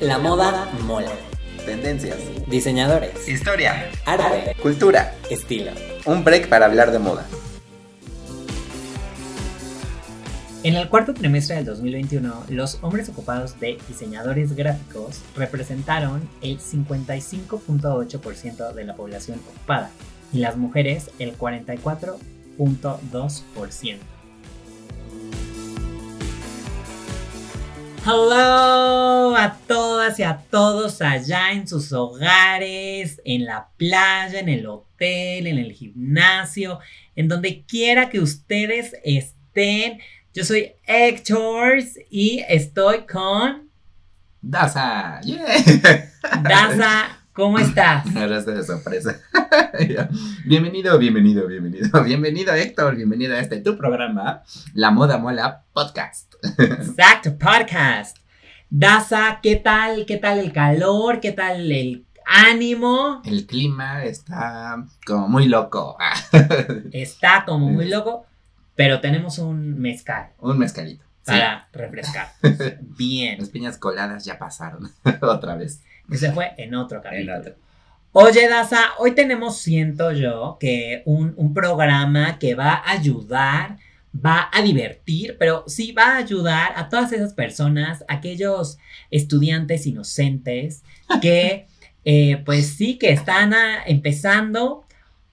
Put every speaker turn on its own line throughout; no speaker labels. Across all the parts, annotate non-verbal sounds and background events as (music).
La moda mola.
Tendencias.
Diseñadores.
Historia.
Arte.
Cultura.
Estilo.
Un break para hablar de moda.
En el cuarto trimestre del 2021, los hombres ocupados de diseñadores gráficos representaron el 55.8% de la población ocupada y las mujeres el 44.2%. Hello a todas y a todos allá en sus hogares, en la playa, en el hotel, en el gimnasio, en donde quiera que ustedes estén. Yo soy Héctor y estoy con
Daza. Yeah.
Daza. ¿Cómo estás? (laughs)
Está de sorpresa. (laughs) bienvenido, bienvenido, bienvenido. Bienvenido, Héctor. Bienvenido a este tu programa, La Moda Mola Podcast. (laughs)
Exacto, podcast. Daza, ¿qué tal? ¿Qué tal el calor? ¿Qué tal el ánimo?
El clima está como muy loco.
Está como muy loco, pero tenemos un mezcal
Un mezcalito. Sí.
para refrescar. Bien.
Las piñas coladas ya pasaron otra vez.
Ese fue en otro capítulo.
otro.
Oye, Daza, hoy tenemos, siento yo, que un, un programa que va a ayudar, va a divertir, pero sí va a ayudar a todas esas personas, aquellos estudiantes inocentes que, (laughs) eh, pues sí, que están ah, empezando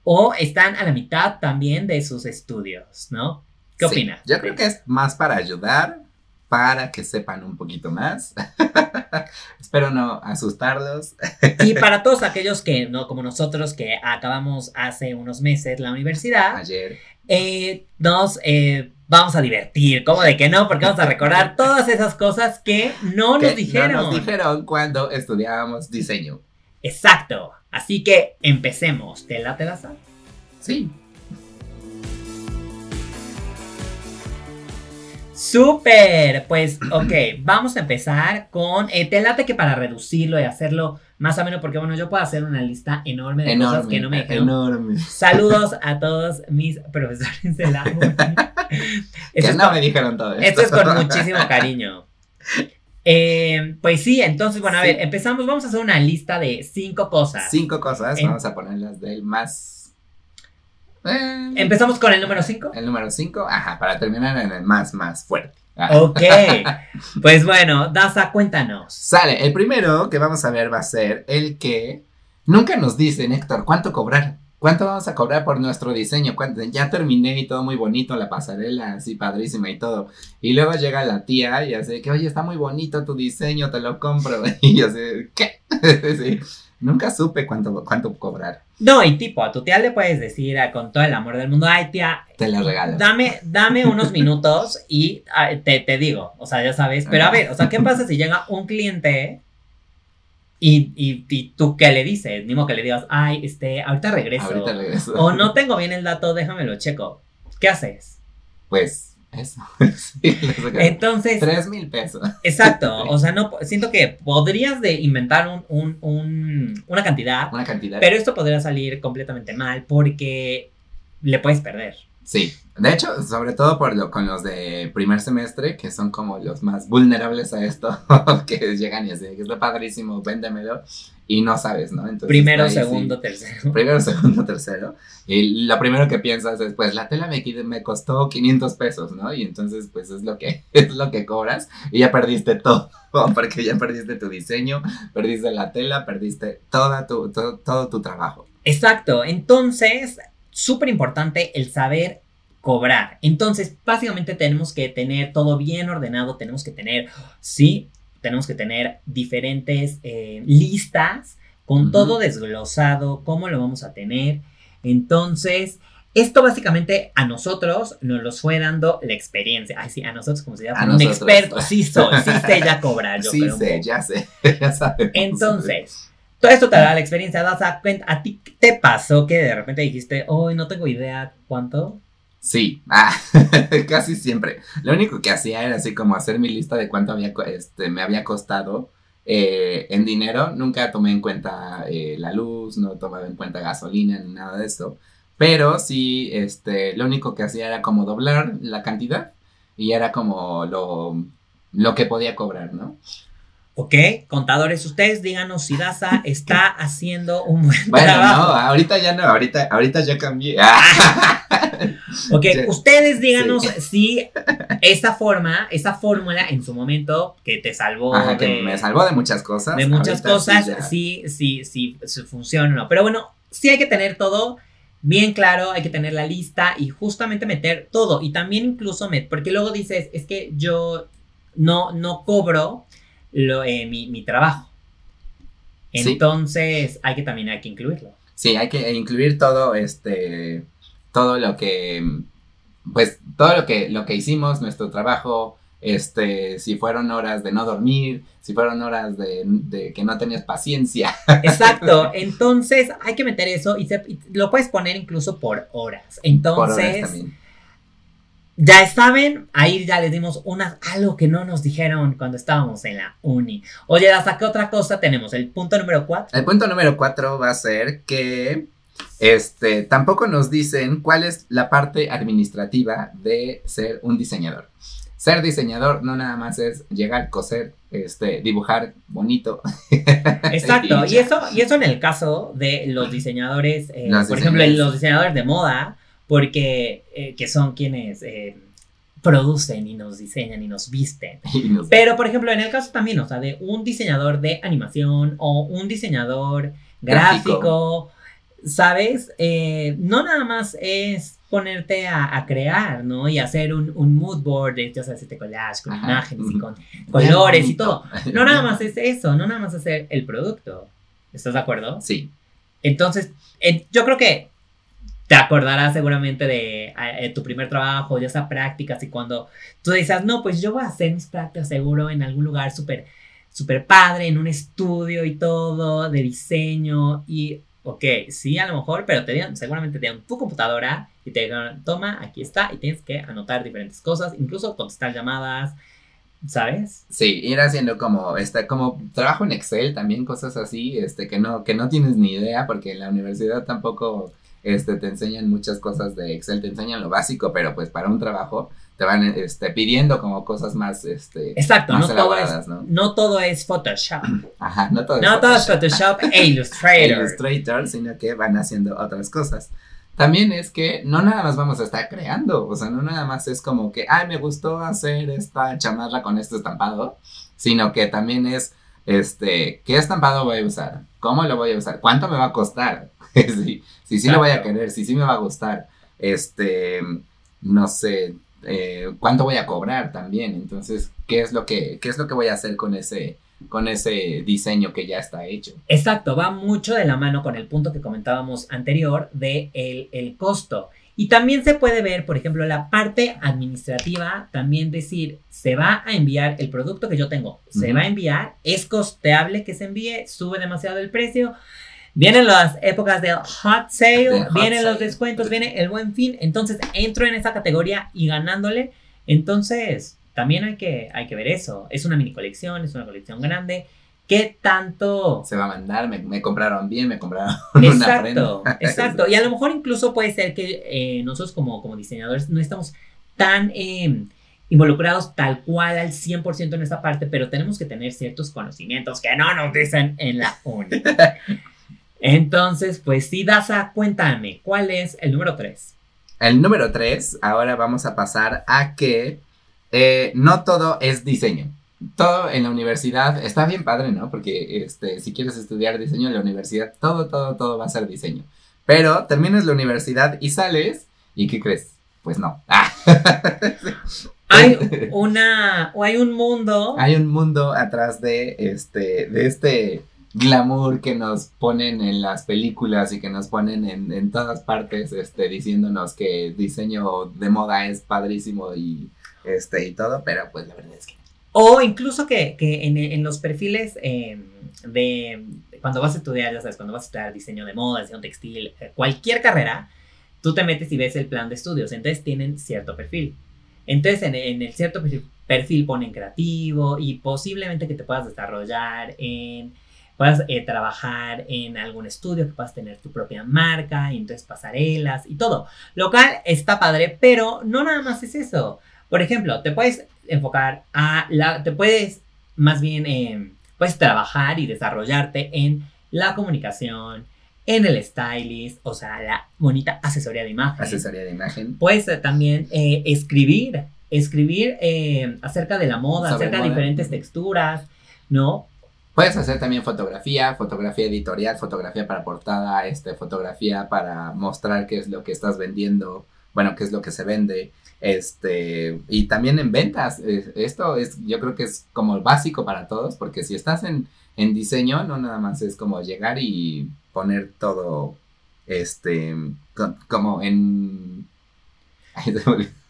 o están a la mitad también de sus estudios, ¿no? ¿Qué
Sí,
opinas?
Yo creo que es más para ayudar, para que sepan un poquito más. (laughs) Espero no asustarlos.
Y para todos aquellos que, no como nosotros, que acabamos hace unos meses la universidad,
Ayer.
eh, nos eh, vamos a divertir. ¿Cómo de que no? Porque vamos a recordar todas esas cosas que no nos dijeron.
No nos dijeron cuando estudiábamos diseño.
Exacto. Así que empecemos. ¿Te late la sal?
Sí.
Súper. Pues, ok, vamos a empezar con. eh, te late que para reducirlo y hacerlo más o menos, porque bueno, yo puedo hacer una lista enorme de cosas que no me dijeron.
enorme.
Saludos a todos mis profesores de la. (laughs)
Que
Esto es
no
con-
me dijeron todo esto.
Esto es con muchísimo (laughs) cariño. Eh, pues sí, entonces, bueno, a
Sí.
ver, empezamos, vamos a hacer una lista de cinco cosas.
Cinco cosas,
En-
vamos a ponerlas del más. Eh,
Empezamos con el número cinco.
el número cinco, ajá, para terminar en el más, más fuerte. Ah.
Ok, (laughs) pues bueno, Daza, cuéntanos.
Sale, el primero que vamos a ver va a ser el que nunca nos dicen, Héctor, ¿cuánto cobrar? ¿Cuánto vamos a cobrar por nuestro diseño? ¿Cuánto? Ya terminé y todo muy bonito, la pasarela así padrísima y todo. Y luego llega la tía y hace que, oye, está muy bonito tu diseño, te lo compro. (laughs) Y yo sé, ¿qué? (laughs) Sí, Nunca supe cuánto, cuánto cobrar.
No, y tipo, a tu tía le puedes decir ah, con todo el amor del mundo, ay tía,
Te la regalo.
dame, dame (laughs) unos minutos y ah, te, te digo, o sea, ya sabes, pero a ver, o sea, ¿qué pasa si llega un cliente y, y, y tú qué le dices? Ni modo que le digas, ay, este, ahorita regreso.
Ahorita regreso.
O no tengo bien el dato, déjamelo checo. ¿Qué haces?
Pues, eso. (laughs) sí,
Entonces,
Tres mil pesos.
exacto. (laughs) O sea, no siento que podrías de inventar un, un- un- una cantidad,
Una cantidad.
pero esto podría salir completamente mal porque le puedes perder.
Sí, de hecho, sobre todo por lo, con los de primer semestre, que son como los más vulnerables a esto, (laughs) que llegan y así, que está padrísimo, véndemelo, y no sabes, ¿no? Entonces,
Primero,
ahí sí.
segundo, tercero.
Primero, (laughs) segundo, tercero. Y lo primero que piensas es, pues, la tela me, me costó 500 pesos, ¿no? Y entonces, pues, es lo que, (laughs) es lo que cobras, y ya perdiste todo, (laughs) porque ya perdiste tu diseño, perdiste la tela, perdiste toda tu, todo, todo tu trabajo.
Exacto. Entonces, súper importante el saber cobrar. Entonces, básicamente tenemos que tener todo bien ordenado, tenemos que tener, sí, tenemos que tener diferentes eh, listas con todo desglosado, cómo lo vamos a tener. Entonces, esto básicamente a nosotros nos los fue dando la experiencia. Ay, sí, a nosotros como si
A
fuera un
nosotros.
experto. Sí soy, sí sé ya cobrar. Yo
sí, sé, ya sé, (laughs) ya sabemos.
Entonces, todo esto te da la experiencia, Daza. Cuen- ¿A ti te pasó que de repente dijiste, hoy no tengo idea cuánto?
Sí, ah, (laughs) casi siempre. Lo único que hacía era así como hacer mi lista de cuánto había, este, me había costado eh, en dinero. Nunca tomé en cuenta eh, la luz, no tomaba en cuenta gasolina ni nada de eso. Pero sí, este, lo único que hacía era como doblar la cantidad y era como lo, lo que podía cobrar, ¿no?
Ok, contadores, ustedes díganos si Daza (laughs) está haciendo un buen
Bueno,
trabajo.
no, ahorita ya no, ahorita, ahorita ya cambié. (laughs)
Ok, ustedes díganos si esa forma, esa fórmula en su momento que te salvó
Ajá, que
de,
me salvó de muchas cosas.
de muchas cosas, sí, sí, sí, sí funciona o no. Pero bueno, sí hay que tener todo bien claro, hay que tener la lista y justamente meter todo. Y también incluso, met- porque luego dices, es que yo no, no cobro lo, eh, mi, mi trabajo. Entonces, hay que también hay que incluirlo.
Sí, hay que incluir todo, este, todo lo que, pues, todo lo que, lo que hicimos, nuestro trabajo, este, si fueron horas de no dormir, si fueron horas de, de que no tenías paciencia. (laughs)
Exacto, entonces hay que meter eso y, se- y lo puedes poner incluso por horas.
por horas
Entonces, ya saben, ahí ya les dimos una, algo que no nos dijeron cuando estábamos en la uni. Oye, hasta qué otra cosa tenemos? El punto número 4.
El punto número cuatro va a ser que, este, tampoco nos dicen cuál es la parte administrativa de ser un diseñador. Ser diseñador no nada más es llegar, coser, este, dibujar bonito. (laughs)
Exacto, y
ya.
eso, y eso en el caso de los diseñadores, eh,
Los
por ejemplo,
diseñadores.
los diseñadores de moda, porque eh, que son quienes eh, producen y nos diseñan y nos visten. (laughs)
Y nos-
Pero, por ejemplo, en el caso también, o sea, de un diseñador de animación o un diseñador gráfico,
Gráfico.
¿Sabes? Eh, no nada más es ponerte a, a crear, ¿no? Y hacer un, un mood board, de, ya sabes, este collage con
Ajá.
imágenes y con colores y todo. No nada más es eso, no nada más hacer el producto. ¿Estás de acuerdo?
Sí,
Entonces, eh, yo creo que te acordarás seguramente de eh, tu primer trabajo, ya sea prácticas, y cuando tú dices, no, pues yo voy a hacer mis prácticas seguro en algún lugar súper, súper padre, en un estudio y todo, de diseño, y, ok, sí, a lo mejor, pero te dieron, seguramente te dieron tu computadora y te dijeron, toma, aquí está, y tienes que anotar diferentes cosas, incluso contestar llamadas, ¿sabes?
sí, ir haciendo como, este, como trabajo en Excel también, cosas así, este, que no, que no tienes ni idea, porque en la universidad tampoco, este, te enseñan muchas cosas de Excel, te enseñan lo básico, pero pues para un trabajo te van, este, pidiendo como cosas más, este,
Exacto,
más
no todo, es,
elaboradas, ¿no?
no todo es Photoshop.
Ajá, no todo es
No todo es
Photoshop.
Photoshop (laughs) e Illustrator.
Illustrator, sino que van haciendo otras cosas. También es que no nada más vamos a estar creando, o sea, no nada más es como que, ay, me gustó hacer esta chamarra con este estampado, sino que también es, este, ¿qué estampado voy a usar? ¿Cómo lo voy a usar? ¿Cuánto me va a costar? (laughs) si, si sí lo voy a querer, si sí me va a gustar, este, no sé, eh, ¿cuánto voy a cobrar también? Entonces, ¿qué es lo que, qué es lo que voy a hacer con ese, con ese diseño que ya está hecho?
Exacto, va mucho de la mano con el punto que comentábamos anterior de el, el costo. Y también se puede ver, por ejemplo, la parte administrativa, también decir, se va a enviar el producto que yo tengo, se va a enviar, es costeable que se envíe, sube demasiado el precio. Vienen las épocas del hot sale,
hot
vienen los
sale.
descuentos, viene el buen fin, entonces entro en esa categoría y ganándole, entonces también hay que, hay que ver eso. Es una mini colección, es una colección grande. ¿Qué tanto
se va a mandar, me, me compraron bien, me compraron (laughs) una
Exacto,
prenda.
exacto. Y a lo mejor incluso puede ser que eh, nosotros como, como diseñadores no estamos tan eh, involucrados tal cual al 100% en esa parte, pero tenemos que tener ciertos conocimientos que no nos dicen en la uni. (laughs) Entonces, pues sí, Daza, cuéntame, ¿cuál es el número 3?
El número 3, ahora vamos a pasar a que eh, no todo es diseño. Todo en la universidad está bien padre, ¿no? Porque este, si quieres estudiar diseño en la universidad, todo, todo, todo va a ser diseño. Pero terminas la universidad y sales, ¿y qué crees? Pues no. (laughs) Ah.
Hay una, o hay un mundo.
Hay un mundo atrás de este, de este glamour que nos ponen en las películas y que nos ponen en, en todas partes, este, diciéndonos que diseño de moda es padrísimo y este y todo, pero pues la verdad es que
O incluso que, que en, en los perfiles eh, de cuando vas a estudiar, ya sabes, cuando vas a estudiar diseño de moda, diseño textil, eh, cualquier carrera, tú te metes y ves el plan de estudios. Entonces tienen cierto perfil. Entonces en, en el cierto perfil, perfil ponen creativo y posiblemente que te puedas desarrollar en, puedas eh, trabajar en algún estudio, que puedas tener tu propia marca y entonces pasarelas y todo. Lo cual está padre, pero no nada más es eso. Por ejemplo, te puedes enfocar a la, te puedes más bien eh, puedes trabajar y desarrollarte en la comunicación, en el stylist, o sea, la bonita asesoría de imagen.
Asesoría de imagen.
Puedes eh, también eh, escribir, escribir eh, acerca de la moda,
Sobre
acerca de diferentes texturas, ¿no?
Puedes hacer también fotografía, fotografía editorial, fotografía para portada, este, fotografía para mostrar qué es lo que estás vendiendo, bueno, qué es lo que se vende, este, y también en ventas. eh, Esto es, yo creo que es como básico para todos, porque si estás en, en diseño, no nada más es como llegar y poner todo, este, co- como en... (laughs)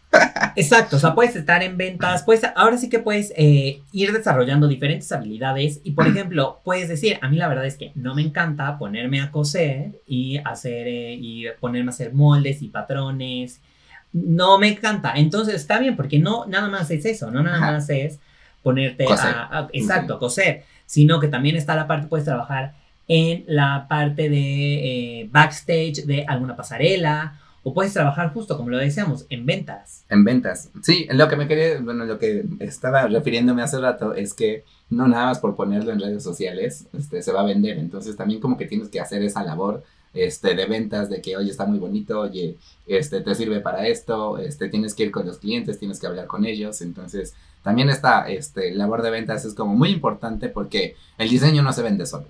Exacto, o sea, puedes estar en ventas, puedes, ahora sí que puedes eh, ir desarrollando diferentes habilidades y, por ejemplo, puedes decir, a mí la verdad es que no me encanta ponerme a coser y hacer, eh, y ponerme a hacer moldes y patrones, no me encanta, entonces está bien, porque no, nada más es eso, no nada
Ajá.
más es ponerte a- exacto, coser, sino que también está la parte, puedes trabajar en la parte de eh, backstage de alguna pasarela, o puedes trabajar justo, como lo decíamos, en ventas.
En ventas. Sí, lo que me quería, bueno, lo que estaba refiriéndome hace rato es que no nada más por ponerlo en redes sociales, este, se va a vender. Entonces también como que tienes que hacer esa labor, este, de ventas, de que, oye, está muy bonito, oye, este, te sirve para esto, este, tienes que ir con los clientes, tienes que hablar con ellos. Entonces también esta, este, labor de ventas es como muy importante porque el diseño no se vende solo.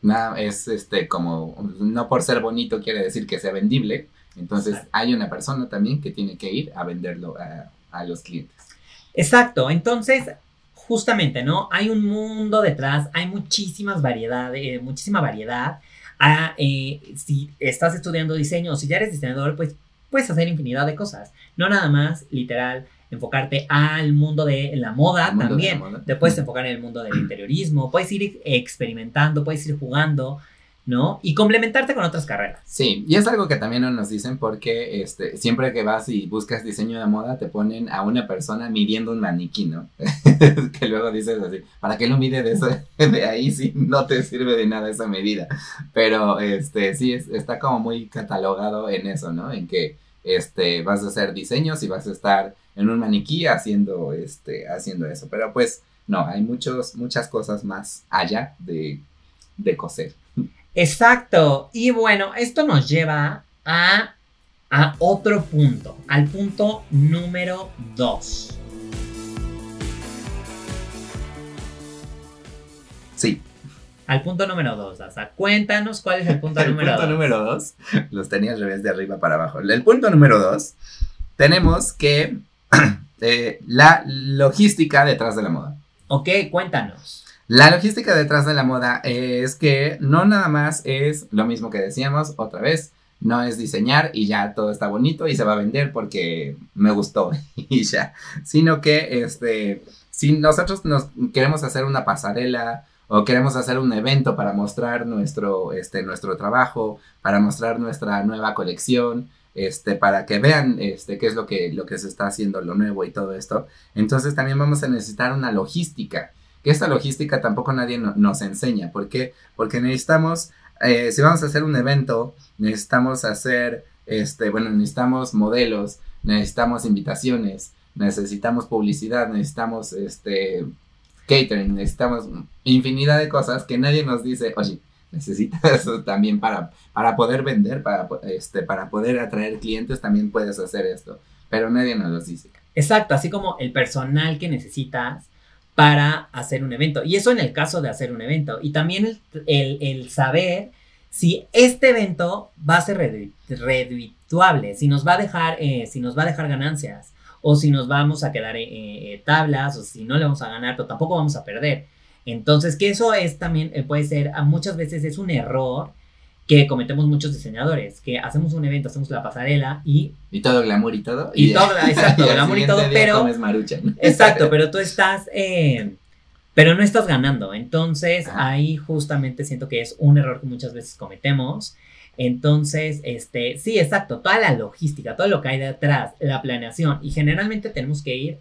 Nada, es este como, no por ser bonito quiere decir que sea vendible. Entonces hay una persona también que tiene que ir a venderlo a, a los clientes.
Exacto, entonces, justamente, ¿no? Hay un mundo detrás, hay muchísimas variedades, eh, muchísima variedad. Ah, eh, si estás estudiando diseño o si ya eres diseñador, pues puedes hacer infinidad de cosas. No nada más, literal, enfocarte al mundo de la moda
mundo de
también.
la moda.
Te puedes enfocar en el mundo del interiorismo, puedes ir experimentando, puedes ir jugando, ¿no? Y complementarte con otras carreras.
Sí, y es algo que también no nos dicen porque este, siempre que vas y buscas diseño de moda te ponen a una persona midiendo un maniquí, ¿no? (laughs) que luego dices así, ¿para qué lo mide de, eso- (laughs) de ahí si no te sirve de nada esa medida? Pero este, sí, es- está como muy catalogado en eso, ¿no? En que este, vas a hacer diseños y vas a estar en un maniquí haciendo, este, haciendo eso. Pero pues no, hay muchos, muchas cosas más allá de coser.
Exacto. Y bueno, esto nos lleva a, a otro punto, al punto número 2.
Sí,
Al punto número 2, Asa. Cuéntanos cuál es el punto
el
número
punto
2.
número dos, los tenía al revés de arriba para abajo. El punto número dos, tenemos que (clears throat) eh, la logística detrás de la moda.
Ok, cuéntanos.
La logística detrás de la moda es que no nada más es lo mismo que decíamos otra vez, no es diseñar y ya todo está bonito y se va a vender porque me gustó (laughs) y ya, sino que este, si nosotros nos queremos hacer una pasarela o queremos hacer un evento para mostrar nuestro, este, nuestro trabajo, para mostrar nuestra nueva colección, este, para que vean este, qué es lo que, lo que se está haciendo, lo nuevo y todo esto, entonces también vamos a necesitar una logística que esta logística tampoco nadie no- nos enseña. ¿Por qué? Porque necesitamos, eh, si vamos a hacer un evento, necesitamos hacer, este, bueno, necesitamos modelos, necesitamos invitaciones, necesitamos publicidad, necesitamos, este, catering, necesitamos infinidad de cosas que nadie nos dice, oye, necesitas (laughs) también para, para poder vender, para, este, para poder atraer clientes, también puedes hacer esto, pero nadie nos los dice.
Exacto, así como el personal que necesitas para hacer un evento. Y eso en el caso de hacer un evento. Y también el, el- saber si este evento va a ser redu- redituable, si nos va a dejar, eh, si nos va a dejar ganancias, o si nos vamos a quedar eh, eh, tablas, o si no le vamos a ganar, pero tampoco vamos a perder. Entonces, que eso es también, eh, puede ser, muchas veces es un error que cometemos muchos diseñadores, que hacemos un evento, hacemos la pasarela y
Y todo glamour y todo.
Y todo, (laughs) exacto,
al
glamour y todo, pero-
comes maruchan.
Exacto, (laughs) pero tú estás, eh, pero no estás ganando. Entonces
Ajá.
ahí justamente siento que es un error que muchas veces cometemos. Entonces, este, sí, exacto, toda la logística, todo lo que hay detrás, la planeación, y generalmente tenemos que ir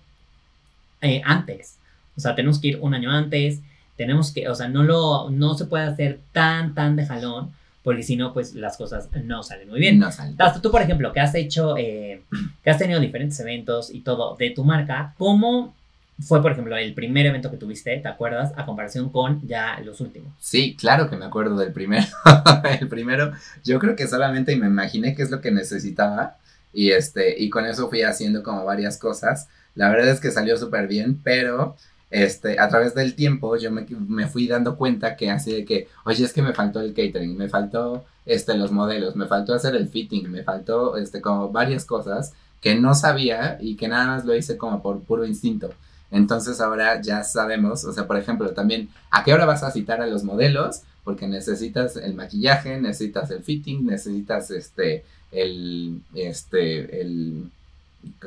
eh, antes. O sea, tenemos que ir un año antes, tenemos que, o sea, no lo, no se puede hacer tan, tan de jalón, porque si no, pues las cosas no salen muy bien.
No sale.
Hasta tú, por ejemplo, que has hecho, eh, que has tenido diferentes eventos y todo de tu marca, ¿cómo fue, por ejemplo, el primer evento que tuviste, ¿te acuerdas? A comparación con ya los últimos.
Sí, claro que me acuerdo del primero. (laughs) el primero, yo creo que solamente me imaginé qué es lo que necesitaba y este, y con eso fui haciendo como varias cosas. La verdad es que salió súper bien, pero este, a través del tiempo yo me, me, fui dando cuenta que así de que, oye, es que me faltó el catering, me faltó este, los modelos, me faltó hacer el fitting, me faltó este, como varias cosas que no sabía y que nada más lo hice como por puro instinto. Entonces ahora ya sabemos, o sea, por ejemplo, también a qué hora vas a citar a los modelos, porque necesitas el maquillaje, necesitas el fitting, necesitas este, el, este, el,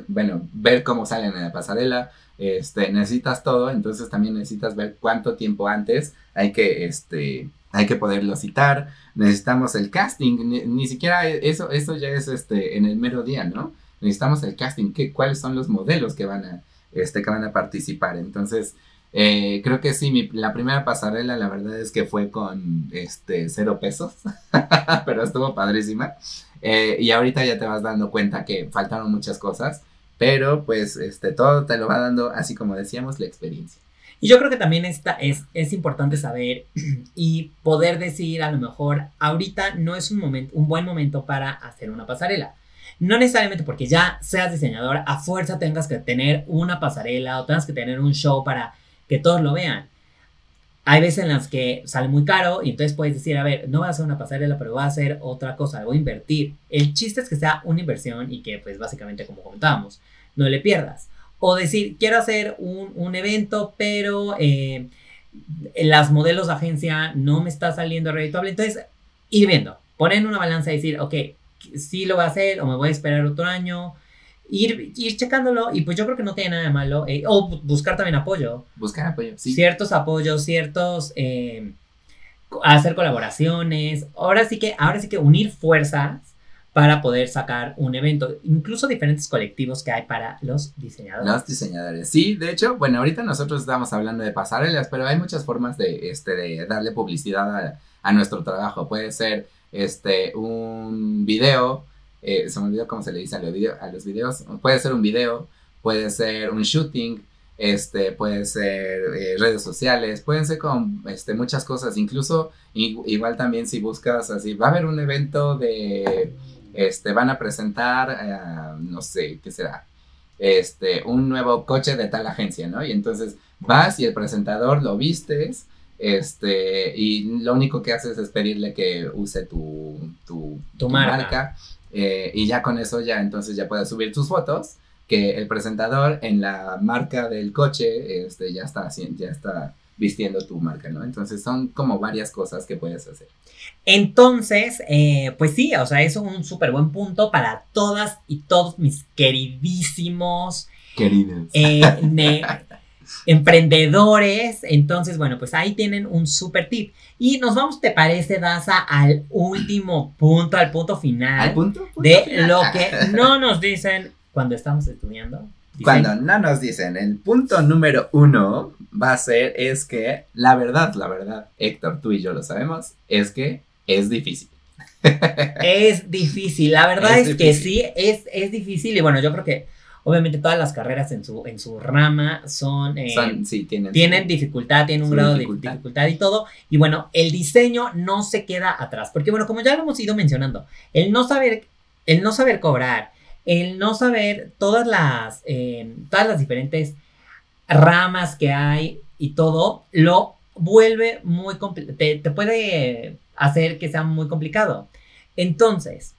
bueno, ver cómo salen en la pasarela, este, necesitas todo, entonces también necesitas ver cuánto tiempo antes hay que, este, hay que poderlo citar, necesitamos el casting, ni, siquiera eso, eso ya es, este, en el mero día, ¿no? Necesitamos el casting, ¿qué, cuáles son los modelos que van a, este, que van a participar, entonces, eh, creo que sí, la primera pasarela la verdad es que fue con este cero pesos, (laughs) pero estuvo padrísima. Eh, y ahorita ya te vas dando cuenta que faltaron muchas cosas, pero pues este, todo te lo va dando, así como decíamos, la experiencia.
Y yo creo que también esta es, es importante saber (clears throat) y poder decir a lo mejor, ahorita no es un, momento, un buen momento para hacer una pasarela. No necesariamente porque ya seas diseñador, a fuerza tengas que tener una pasarela o tengas que tener un show para que todos lo vean. Hay veces en las que sale muy caro y entonces puedes decir, a ver, no voy a hacer una pasarela, pero voy a hacer otra cosa, voy a invertir. El chiste es que sea una inversión y que, pues básicamente, como comentábamos, no le pierdas. O decir, quiero hacer un, evento, pero eh, las modelos de agencia no me está saliendo redituable. Entonces, ir viendo, poner en una balanza y decir, ok, sí lo voy a hacer o me voy a esperar otro año ir, ir checándolo y pues yo creo que no tiene nada de malo. Eh, o buscar también apoyo.
Buscar apoyo, sí.
Ciertos apoyos, ciertos... Eh, hacer colaboraciones. Ahora sí que, ahora sí que unir fuerzas para poder sacar un evento. Incluso diferentes colectivos que hay para los diseñadores.
Los diseñadores. Sí, de hecho, bueno, ahorita nosotros estamos hablando de pasarelas, pero hay muchas formas de, este, de darle publicidad a, a nuestro trabajo. Puede ser este, un video eh, se me olvidó cómo se le dice a los, a los videos, puede ser un video, puede ser un shooting, este, puede ser eh, redes sociales, pueden ser con este, muchas cosas, incluso igual también si buscas así, va a haber un evento de, este, van a presentar, eh, no sé, ¿qué será? Este, un nuevo coche de tal agencia, ¿no? Y entonces vas y el presentador lo vistes, este, y lo único que haces es pedirle que use tu, tu, marca eh, y ya con eso ya entonces ya puedes subir tus fotos, que el presentador en la marca del coche este, ya, está, ya está vistiendo tu marca, ¿no? Entonces son como varias cosas que puedes hacer.
Entonces, eh, pues sí, o sea, es un súper buen punto para todas y todos mis queridísimos...
Queridos.
Eh, (laughs) emprendedores. Entonces, bueno, pues ahí tienen un súper tip. Y nos vamos, ¿te parece, Daza, al último punto, al punto final
¿Al punto?
de lo que no nos dicen cuando estamos estudiando?
Cuando no nos dicen, el punto número uno va a ser, es que la verdad, la verdad, Héctor, tú y yo lo sabemos, es que es difícil. (laughs)
Es difícil, la verdad es, que sí, es, es difícil y bueno, yo creo que Obviamente todas las carreras en su, en su rama son...
Eh, sí, tienen,
tienen dificultad, tienen un grado de dificultad y todo. Y bueno, el diseño no se queda atrás. Porque bueno, como ya lo hemos ido mencionando, el no saber, el no saber cobrar, el no saber todas las, eh, todas las diferentes ramas que hay y todo, lo vuelve muy complicado, te, te puede hacer que sea muy complicado. Entonces,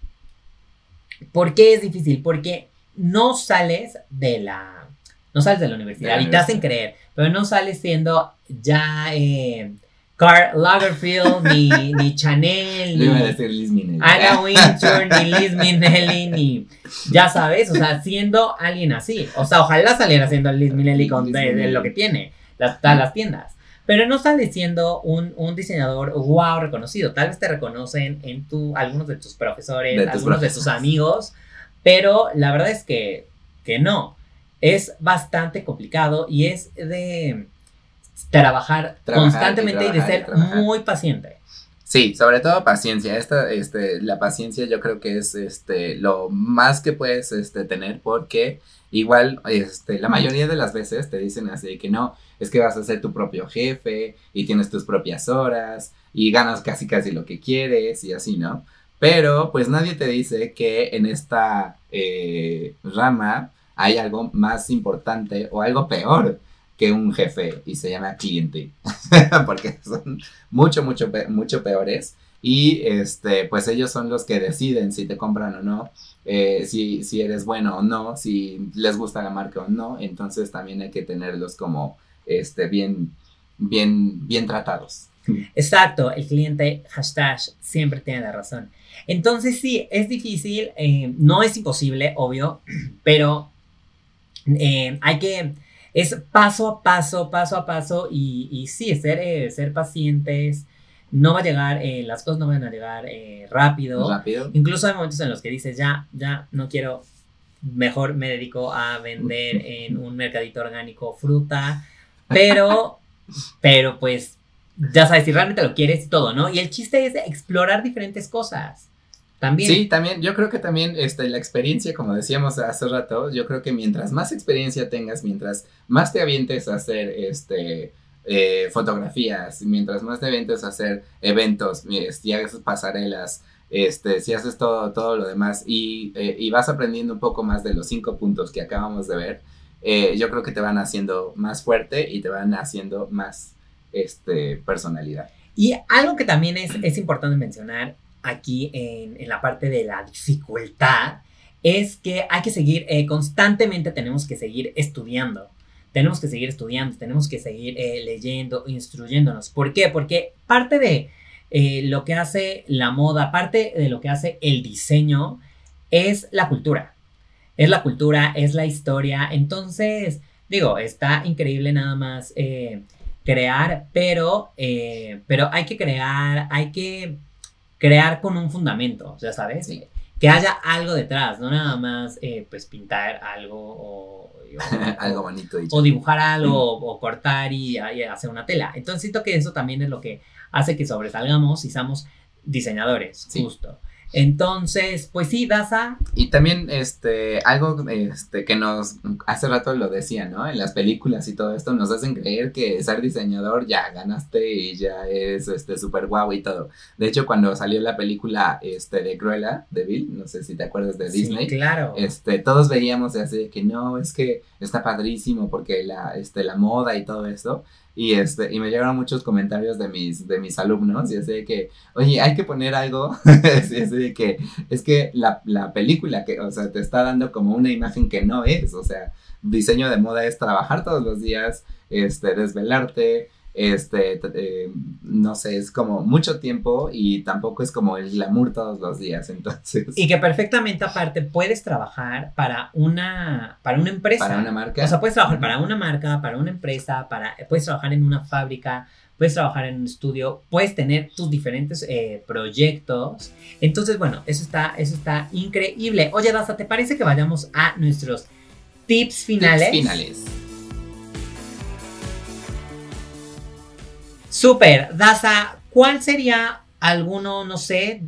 ¿por qué es difícil? Porque no sales de la, no sales de la universidad y te hacen creer, pero no sales siendo ya eh, Karl Lagerfield, ni, (laughs) ni Chanel,
ni Liz
Anna Wintour, ni Liz Minnelli, ni, ya sabes, o sea, siendo alguien así. O sea, ojalá saliera siendo Liz Minnelli con de, lo que tiene, las, las tiendas. Pero no sales siendo un, un, diseñador wow reconocido. Tal vez te reconocen en tu, algunos de tus profesores, algunos de tus amigos, pero la verdad es que, que no. Es bastante complicado y es de trabajar, constantemente y, de ser muy paciente.
Sí, sobre todo paciencia. Esta, este, la paciencia yo creo que es este, lo más que puedes este, tener porque igual este, la mayoría de las veces te dicen así que no, es que vas a ser tu propio jefe y tienes tus propias horas y ganas casi casi lo que quieres y así, ¿no? Pero pues nadie te dice que en esta eh, rama hay algo más importante o algo peor que un jefe y se llama cliente, (laughs) porque son mucho, mucho, mucho peores. Y este, pues ellos son los que deciden si te compran o no, eh, si, si eres bueno o no, si les gusta la marca o no. Entonces también hay que tenerlos como este, bien, bien, bien tratados. (laughs)
Exacto, el cliente hashtag siempre tiene la razón. Entonces sí, es difícil, eh, no es imposible, obvio, (clears throat) pero eh, hay que es paso a paso, paso a paso y, y sí, ser, eh, ser pacientes. No va a llegar, las cosas no van a llegar rápido.
Rápido.
Incluso hay momentos en los que dices, ya, ya, no quiero, mejor me dedico a vender en un mercadito orgánico fruta, pero, (laughs) pero pues, ya sabes, si realmente lo quieres todo, ¿no? Y el chiste es explorar diferentes cosas. También.
Sí, también, yo creo que también este, la experiencia, como decíamos hace rato, yo creo que mientras más experiencia tengas, mientras más te avientes a hacer este, eh, fotografías, mientras más te avientes a hacer eventos, si haces pasarelas, este, si haces todo, todo lo demás y, eh, y, vas aprendiendo un poco más de los cinco puntos que acabamos de ver, eh, yo creo que te van haciendo más fuerte y te van haciendo más este, personalidad.
Y algo que también es, es importante mencionar aquí en, en, la parte de la dificultad es que hay que seguir, eh, constantemente tenemos que seguir estudiando. Tenemos que seguir estudiando, tenemos que seguir eh, leyendo, instruyéndonos. ¿Por qué? Porque parte de eh, lo que hace la moda, parte de lo que hace el diseño es la cultura. Es la cultura, es la historia. Entonces, digo, está increíble nada más eh, crear, pero, eh, pero hay que crear, hay que crear con un fundamento, ya sabes,
Sí.
que haya algo detrás, no nada más eh, pues pintar algo o, o- (laughs)
Algo bonito y
o dibujar algo o, o cortar y, y hacer una tela. Entonces siento que eso también es lo que hace que sobresalgamos y seamos diseñadores,
Sí.
justo. Entonces, pues sí, Daza,
Y también, este, algo, este, que nos, hace rato lo decía, ¿no? En las películas y todo esto nos hacen creer que ser diseñador ya ganaste y ya es, este, súper guau y todo. De hecho, cuando salió la película, este, de Cruella, de Bill, no sé si te acuerdas de Disney.
Sí, claro.
Este, todos veíamos así de que no, es que está padrísimo porque la, este, la moda y todo eso. Y este, y me llegaron muchos comentarios de mis, de mis alumnos, y así de que, oye, hay que poner algo, (laughs) así de que, es que la, la película que, o sea, te está dando como una imagen que no es, o sea, diseño de moda es trabajar todos los días, este, desvelarte, este, eh, no sé, es como mucho tiempo y tampoco es como el glamour todos los días, entonces,
Y que perfectamente aparte puedes trabajar para una, para una empresa.
para una marca.
O sea, puedes trabajar para una marca, para una empresa, para, puedes trabajar en una fábrica, puedes trabajar en un estudio, puedes tener tus diferentes eh, proyectos. Entonces, bueno, eso está, eso está increíble. Oye, Daza, ¿te parece que vayamos a nuestros tips finales?
Tips finales.
Súper, Daza, ¿cuál sería alguno, no sé,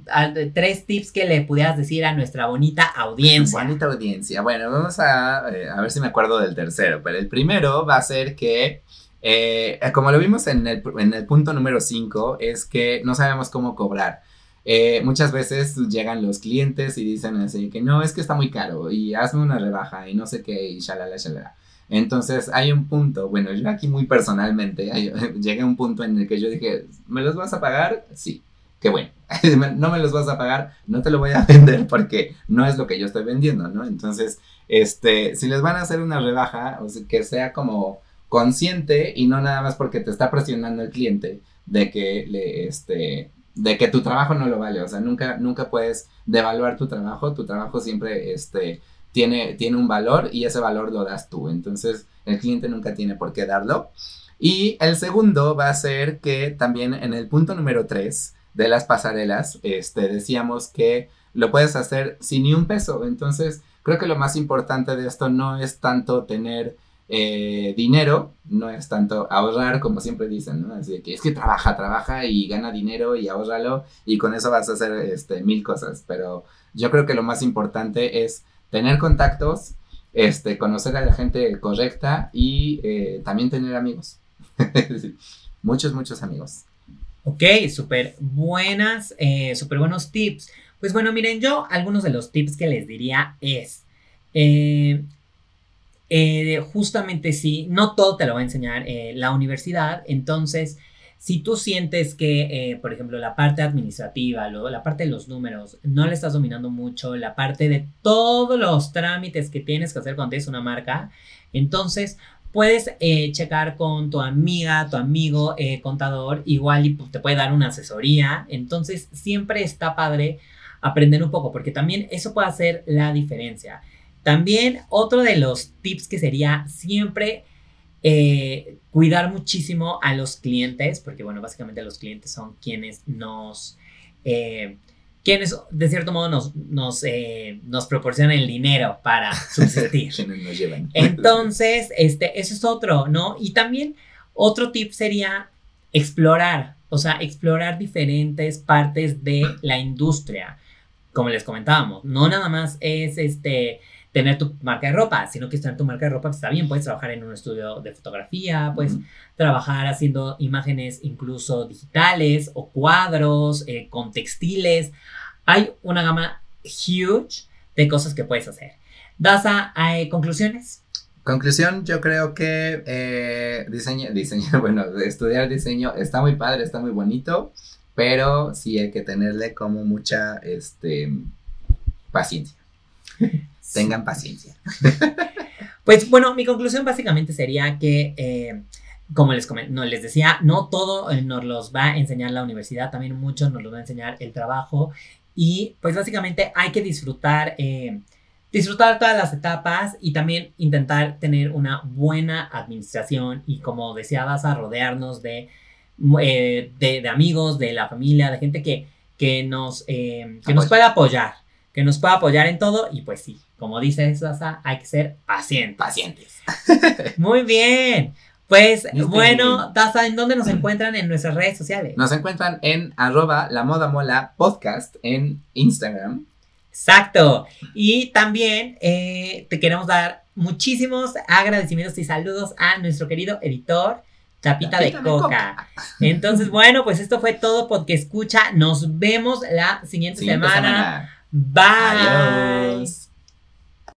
tres tips que le pudieras decir a nuestra bonita audiencia?
Bonita audiencia. Bueno, vamos a, eh, a ver si me acuerdo del tercero. Pero el primero va a ser que, eh, como lo vimos en el, en el punto número 5, es que no sabemos cómo cobrar. Eh, muchas veces llegan los clientes y dicen que no, es que está muy caro y hazme una rebaja y no sé qué y shalala, shalala. Entonces hay un punto, bueno, yo aquí muy personalmente, (laughs) llegué a un punto en el que yo dije, ¿me los vas a pagar? Sí, qué bueno. (laughs) no me los vas a pagar, no te lo voy a (laughs) vender porque no es lo que yo estoy vendiendo, ¿no? Entonces, este, si les van a hacer una rebaja, o sea, que sea como consciente y no nada más porque te está presionando el cliente de que le, este, de que tu trabajo no lo vale, o sea, nunca, nunca puedes devaluar tu trabajo, tu trabajo siempre, este, tiene, tiene un valor y ese valor lo das tú, entonces el cliente nunca tiene por qué darlo. Y el segundo va a ser que también en el punto número 3 de las pasarelas, este, decíamos que lo puedes hacer sin ni un peso. Entonces, creo que lo más importante de esto no es tanto tener eh, dinero no es tanto ahorrar como siempre dicen, ¿no? Así que es que trabaja, trabaja y gana dinero y ahórralo y con eso vas a hacer este, mil cosas. Pero yo creo que lo más importante es tener contactos, este, conocer a la gente correcta y eh, también tener amigos. (laughs) muchos, muchos amigos.
Ok, súper buenas, eh, súper buenos tips. Pues bueno, miren, yo algunos de los tips que les diría es, eh, justamente sí, no todo te lo va a enseñar la universidad, entonces si tú sientes que, eh, por ejemplo, la parte administrativa, luego la parte de los números, no le estás dominando mucho, la parte de todos los trámites que tienes que hacer cuando tienes una marca, entonces puedes eh, checar con tu amiga, tu amigo eh, contador, igual y pues, te puede dar una asesoría, entonces siempre está padre aprender un poco, porque también eso puede hacer la diferencia. También otro de los tips que sería siempre cuidar muchísimo a los clientes, porque bueno, básicamente los clientes son quienes nos, eh, quienes de cierto modo nos, nos, eh, nos proporcionan el dinero para (laughs) subsistir.
Quienes nos llevan.
Entonces, este, eso es otro, ¿no? Y también otro tip sería explorar, o sea, explorar diferentes partes de la industria. Como les comentábamos, no nada más es este tener tu marca de ropa, sino que tener tu marca de ropa pues, está bien, puedes trabajar en un estudio de fotografía, puedes trabajar haciendo imágenes incluso digitales o cuadros, eh, con textiles. Hay una gama huge de cosas que puedes hacer. Daza, ¿hay conclusiones?
Conclusión, yo creo que eh, diseño, diseño, (laughs) bueno, estudiar diseño está muy padre, está muy bonito, pero sí hay que tenerle como mucha, este, paciencia. (laughs) Tengan paciencia. (laughs)
Pues bueno, mi conclusión básicamente sería que, eh, como les, no, les decía, no todo eh, nos los va a enseñar la universidad, también mucho nos lo va a enseñar el trabajo. Y pues básicamente hay que disfrutar, eh, disfrutar todas las etapas y también intentar tener una buena administración y como decía Daza, rodearnos de, eh, de, de amigos, de la familia, de gente que, que, nos, eh, que nos pueda apoyar, que nos pueda apoyar en todo y pues sí, como dice Daza, hay que ser pacientes.
Pacientes. (laughs)
Muy bien. Pues
Listo.
bueno, Daza, ¿en dónde nos encuentran en nuestras redes sociales?
Nos encuentran en arroba la moda mola podcast en Instagram.
Exacto. Y también eh, te queremos dar muchísimos agradecimientos y saludos a nuestro querido editor,
Tapita, de,
Coca.
Coca.
Entonces, bueno, pues esto fue todo porque escucha. Nos vemos la siguiente,
Siguiente
semana.
semana.
Bye.
Adiós.